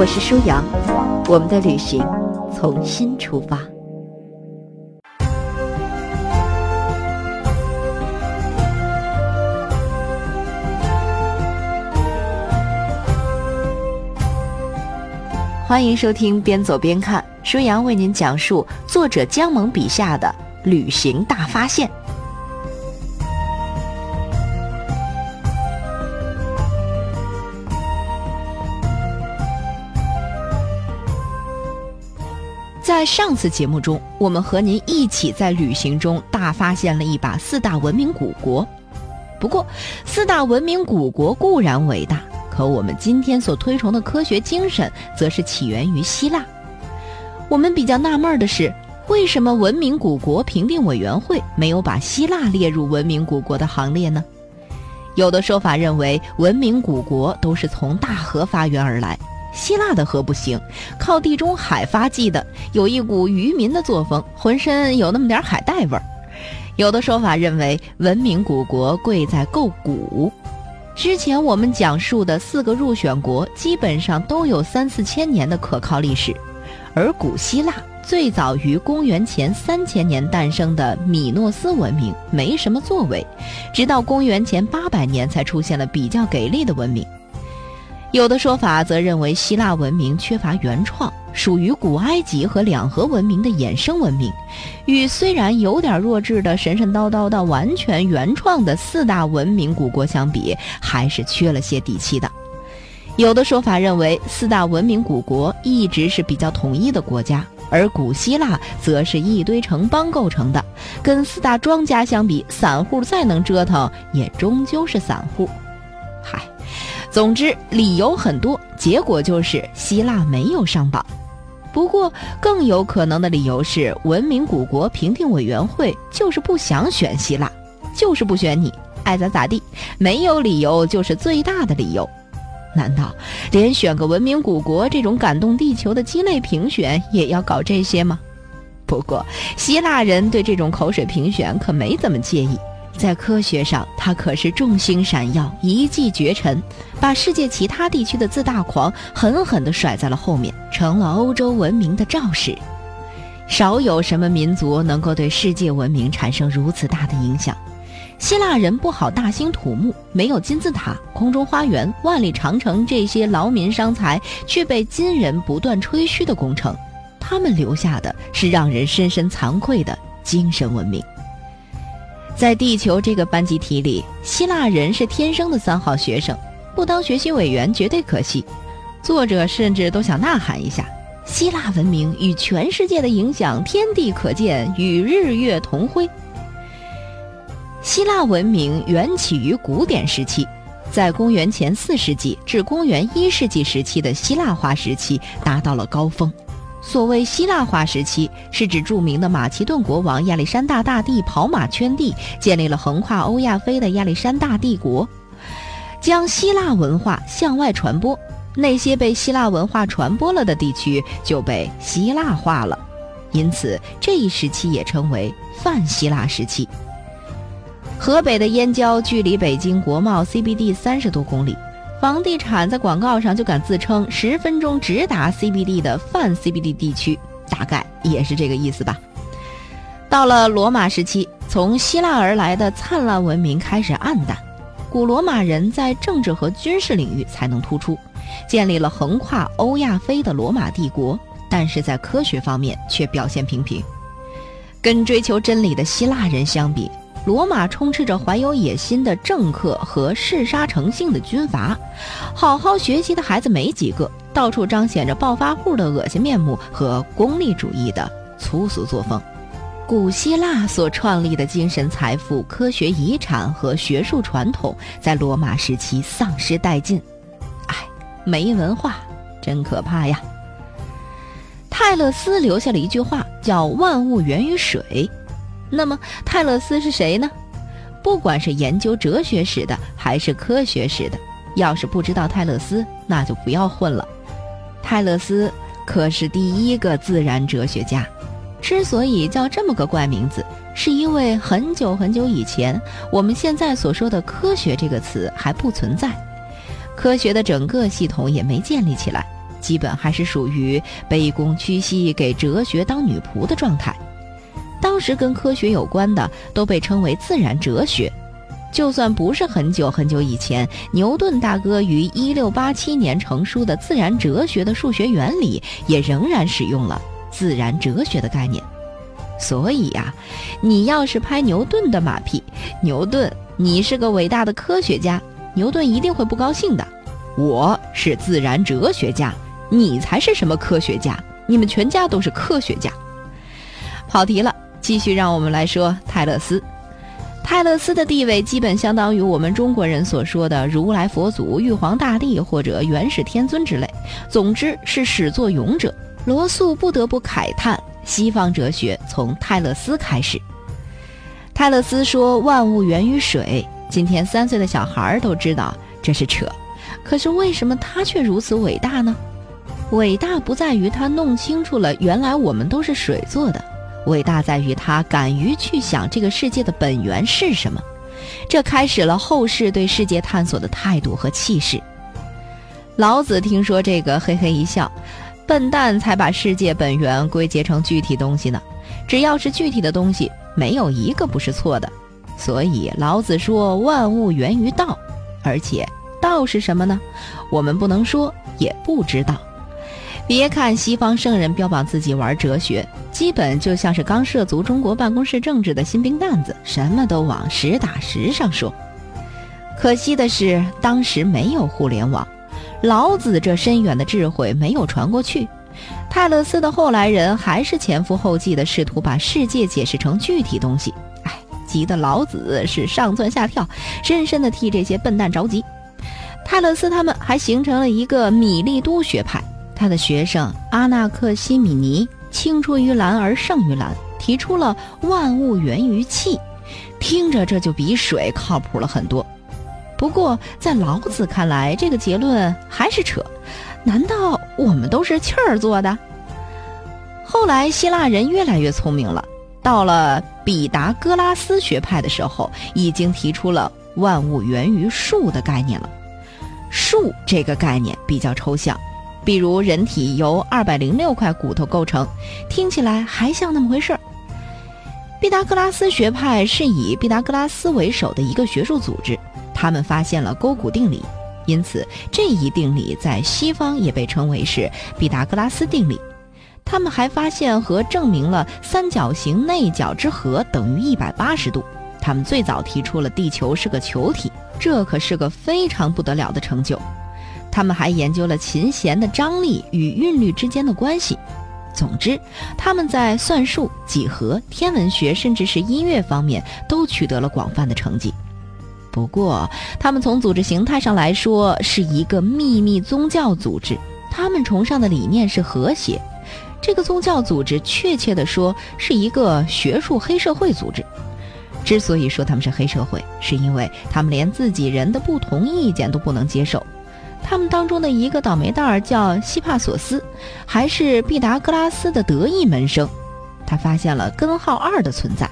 我是舒阳，我们的旅行从新出发。欢迎收听边走边看，舒阳为您讲述作者姜萌笔下的旅行大发现。在上次节目中，我们和您一起在旅行中大发现了一把四大文明古国。不过，四大文明古国固然伟大，可我们今天所推崇的科学精神，则是起源于希腊。我们比较纳闷的是，为什么文明古国评定委员会没有把希腊列入文明古国的行列呢？有的说法认为，文明古国都是从大河发源而来。希腊的河不行，靠地中海发迹的，有一股渔民的作风，浑身有那么点海带味儿。有的说法认为，文明古国贵在够古。之前我们讲述的四个入选国，基本上都有三四千年的可靠历史，而古希腊最早于公元前三千年诞生的米诺斯文明没什么作为，直到公元前八百年才出现了比较给力的文明。有的说法则认为，希腊文明缺乏原创，属于古埃及和两河文明的衍生文明，与虽然有点弱智的神神叨叨到完全原创的四大文明古国相比，还是缺了些底气的。有的说法认为，四大文明古国一直是比较统一的国家，而古希腊则是一堆城邦构成的，跟四大庄家相比，散户再能折腾，也终究是散户。嗨。总之，理由很多，结果就是希腊没有上榜。不过，更有可能的理由是，文明古国评定委员会就是不想选希腊，就是不选你，爱咋咋地，没有理由就是最大的理由。难道连选个文明古国这种感动地球的鸡肋评选也要搞这些吗？不过，希腊人对这种口水评选可没怎么介意。在科学上，他可是众星闪耀，一骑绝尘，把世界其他地区的自大狂狠狠地甩在了后面，成了欧洲文明的肇始。少有什么民族能够对世界文明产生如此大的影响。希腊人不好大兴土木，没有金字塔、空中花园、万里长城这些劳民伤财却被金人不断吹嘘的工程，他们留下的是让人深深惭愧的精神文明。在地球这个班集体里，希腊人是天生的三好学生，不当学习委员绝对可惜。作者甚至都想呐喊一下：希腊文明与全世界的影响，天地可见，与日月同辉。希腊文明源起于古典时期，在公元前四世纪至公元一世纪时期的希腊化时期达到了高峰。所谓希腊化时期，是指著名的马其顿国王亚历山大大帝跑马圈地，建立了横跨欧亚非的亚历山大帝国，将希腊文化向外传播。那些被希腊文化传播了的地区就被希腊化了，因此这一时期也称为泛希腊时期。河北的燕郊距离北京国贸 CBD 三十多公里。房地产在广告上就敢自称十分钟直达 CBD 的泛 CBD 地区，大概也是这个意思吧。到了罗马时期，从希腊而来的灿烂文明开始暗淡，古罗马人在政治和军事领域才能突出，建立了横跨欧亚非的罗马帝国，但是在科学方面却表现平平。跟追求真理的希腊人相比。罗马充斥着怀有野心的政客和嗜杀成性的军阀，好好学习的孩子没几个，到处彰显着暴发户的恶心面目和功利主义的粗俗作风。古希腊所创立的精神财富、科学遗产和学术传统，在罗马时期丧失殆尽。哎，没文化，真可怕呀！泰勒斯留下了一句话，叫“万物源于水”。那么泰勒斯是谁呢？不管是研究哲学史的，还是科学史的，要是不知道泰勒斯，那就不要混了。泰勒斯可是第一个自然哲学家，之所以叫这么个怪名字，是因为很久很久以前，我们现在所说的科学这个词还不存在，科学的整个系统也没建立起来，基本还是属于卑躬屈膝给哲学当女仆的状态。当时跟科学有关的都被称为自然哲学，就算不是很久很久以前，牛顿大哥于一六八七年成书的《自然哲学的数学原理》也仍然使用了自然哲学的概念。所以呀，你要是拍牛顿的马屁，牛顿，你是个伟大的科学家，牛顿一定会不高兴的。我是自然哲学家，你才是什么科学家？你们全家都是科学家。跑题了。继续让我们来说泰勒斯。泰勒斯的地位基本相当于我们中国人所说的如来佛祖、玉皇大帝或者元始天尊之类，总之是始作俑者。罗素不得不慨叹：西方哲学从泰勒斯开始。泰勒斯说万物源于水，今天三岁的小孩都知道这是扯，可是为什么他却如此伟大呢？伟大不在于他弄清楚了原来我们都是水做的。伟大在于他敢于去想这个世界的本源是什么，这开始了后世对世界探索的态度和气势。老子听说这个，嘿嘿一笑：“笨蛋才把世界本源归结成具体东西呢！只要是具体的东西，没有一个不是错的。所以老子说万物源于道，而且道是什么呢？我们不能说，也不知道。”别看西方圣人标榜自己玩哲学，基本就像是刚涉足中国办公室政治的新兵蛋子，什么都往实打实上说。可惜的是，当时没有互联网，老子这深远的智慧没有传过去。泰勒斯的后来人还是前赴后继的试图把世界解释成具体东西，哎，急得老子是上蹿下跳，深深的替这些笨蛋着急。泰勒斯他们还形成了一个米利都学派。他的学生阿纳克西米尼青出于蓝而胜于蓝，提出了万物源于气，听着这就比水靠谱了很多。不过在老子看来，这个结论还是扯。难道我们都是气儿做的？后来希腊人越来越聪明了，到了毕达哥拉斯学派的时候，已经提出了万物源于数的概念了。数这个概念比较抽象。比如，人体由二百零六块骨头构成，听起来还像那么回事儿。毕达哥拉斯学派是以毕达哥拉斯为首的一个学术组织，他们发现了勾股定理，因此这一定理在西方也被称为是毕达哥拉斯定理。他们还发现和证明了三角形内角之和等于一百八十度。他们最早提出了地球是个球体，这可是个非常不得了的成就。他们还研究了琴弦的张力与韵律之间的关系。总之，他们在算术、几何、天文学，甚至是音乐方面都取得了广泛的成绩。不过，他们从组织形态上来说是一个秘密宗教组织。他们崇尚的理念是和谐。这个宗教组织，确切地说，是一个学术黑社会组织。之所以说他们是黑社会，是因为他们连自己人的不同意见都不能接受。他们当中的一个倒霉蛋儿叫希帕索斯，还是毕达哥拉斯的得意门生。他发现了根号二的存在，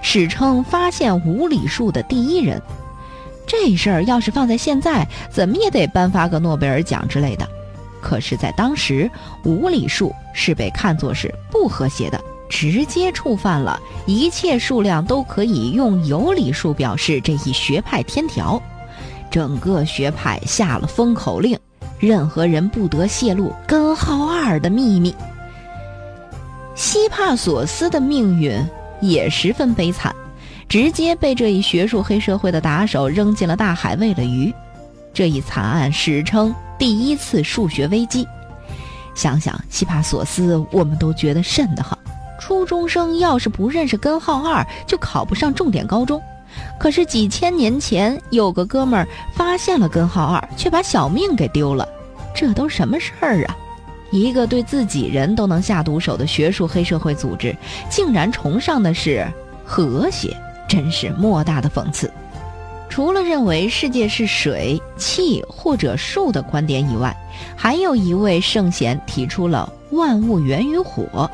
史称发现无理数的第一人。这事儿要是放在现在，怎么也得颁发个诺贝尔奖之类的。可是，在当时，无理数是被看作是不和谐的，直接触犯了一切数量都可以用有理数表示这一学派天条。整个学派下了封口令，任何人不得泄露根号二的秘密。希帕索斯的命运也十分悲惨，直接被这一学术黑社会的打手扔进了大海喂了鱼。这一惨案史称第一次数学危机。想想希帕索斯，我们都觉得瘆得慌。初中生要是不认识根号二，就考不上重点高中。可是几千年前，有个哥们儿发现了根号二，却把小命给丢了，这都什么事儿啊？一个对自己人都能下毒手的学术黑社会组织，竟然崇尚的是和谐，真是莫大的讽刺。除了认为世界是水、气或者树的观点以外，还有一位圣贤提出了万物源于火。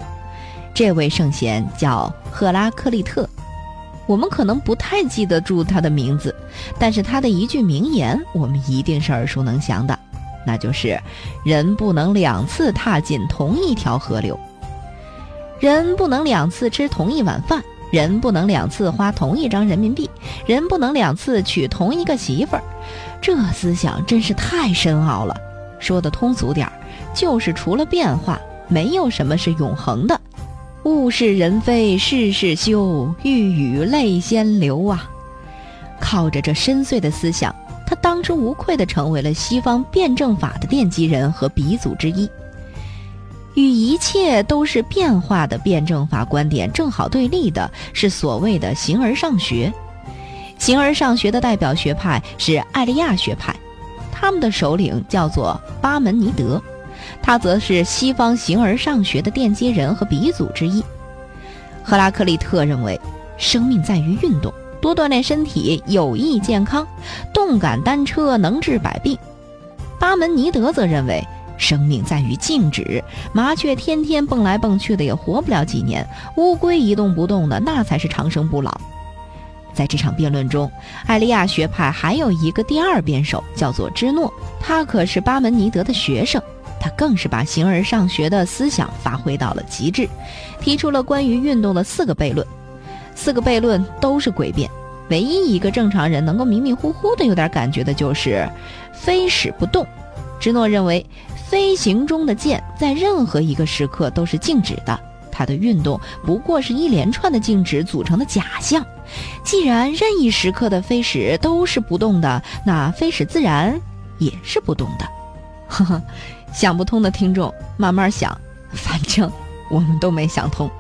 这位圣贤叫赫拉克利特，我们可能不太记得住他的名字，但是他的一句名言我们一定是耳熟能详的，那就是“人不能两次踏进同一条河流，人不能两次吃同一碗饭。”人不能两次花同一张人民币，人不能两次娶同一个媳妇儿，这思想真是太深奥了。说的通俗点儿，就是除了变化，没有什么是永恒的。物是人非事事休，欲语泪先流啊！靠着这深邃的思想，他当之无愧地成为了西方辩证法的奠基人和鼻祖之一。与一切都是变化的辩证法观点正好对立的是所谓的形而上学。形而上学的代表学派是艾利亚学派，他们的首领叫做巴门尼德，他则是西方形而上学的奠基人和鼻祖之一。赫拉克利特认为，生命在于运动，多锻炼身体有益健康，动感单车能治百病。巴门尼德则认为。生命在于静止，麻雀天天蹦来蹦去的也活不了几年，乌龟一动不动的那才是长生不老。在这场辩论中，艾利亚学派还有一个第二辩手，叫做芝诺，他可是巴门尼德的学生，他更是把形而上学的思想发挥到了极致，提出了关于运动的四个悖论。四个悖论都是诡辩，唯一一个正常人能够迷迷糊糊的有点感觉的就是飞矢不动。芝诺认为。飞行中的箭在任何一个时刻都是静止的，它的运动不过是一连串的静止组成的假象。既然任意时刻的飞矢都是不动的，那飞矢自然也是不动的。呵呵，想不通的听众慢慢想，反正我们都没想通。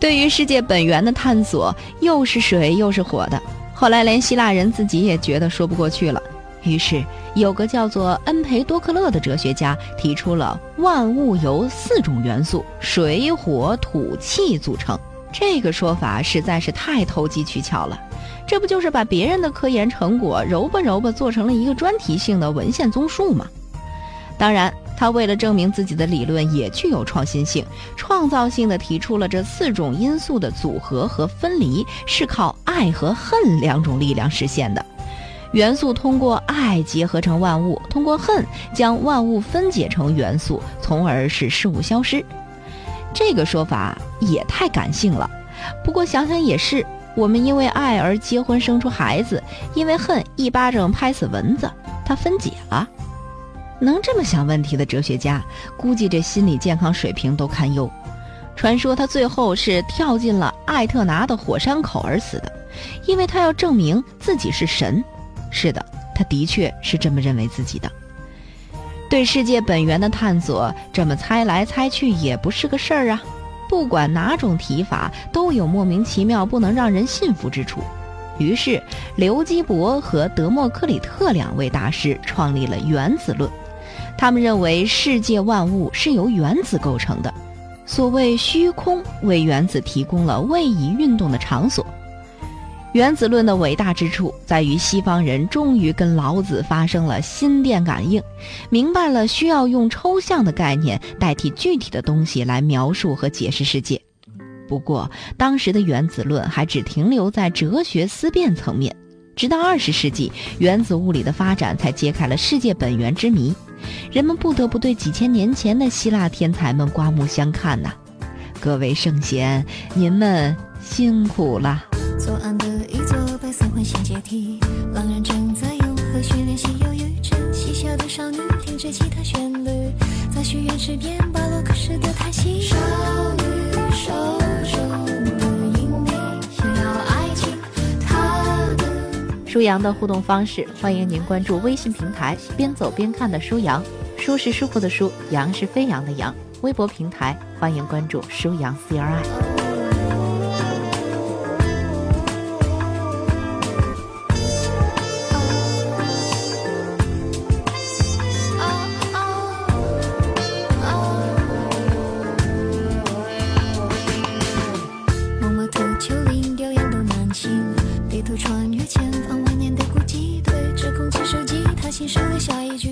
对于世界本源的探索，又是水又是火的，后来连希腊人自己也觉得说不过去了。于是，有个叫做恩培多克勒的哲学家提出了万物由四种元素——水、火、土、气组成。这个说法实在是太投机取巧了，这不就是把别人的科研成果揉吧揉吧做成了一个专题性的文献综述吗？当然，他为了证明自己的理论也具有创新性，创造性的提出了这四种因素的组合和分离是靠爱和恨两种力量实现的。元素通过爱结合成万物，通过恨将万物分解成元素，从而使事物消失。这个说法也太感性了。不过想想也是，我们因为爱而结婚生出孩子，因为恨一巴掌拍死蚊子，它分解了。能这么想问题的哲学家，估计这心理健康水平都堪忧。传说他最后是跳进了艾特拿的火山口而死的，因为他要证明自己是神。是的，他的确是这么认为自己的。对世界本源的探索，这么猜来猜去也不是个事儿啊。不管哪种提法，都有莫名其妙、不能让人信服之处。于是，刘基伯和德谟克里特两位大师创立了原子论。他们认为世界万物是由原子构成的，所谓虚空为原子提供了位移运动的场所。原子论的伟大之处在于，西方人终于跟老子发生了心电感应，明白了需要用抽象的概念代替具体的东西来描述和解释世界。不过，当时的原子论还只停留在哲学思辨层面，直到二十世纪，原子物理的发展才揭开了世界本源之谜，人们不得不对几千年前的希腊天才们刮目相看呐！各位圣贤，您们辛苦了。左岸的一座白色环形阶梯，狼人正在用和弦练习忧郁着。嬉笑的少女听着吉他旋律，在许愿池边巴洛克式的叹息。少女舒阳的互动方式，欢迎您关注微信平台“边走边看”的舒阳，舒是舒服的舒，阳是飞扬的阳。微博平台欢迎关注舒阳 CRI。你说的下一句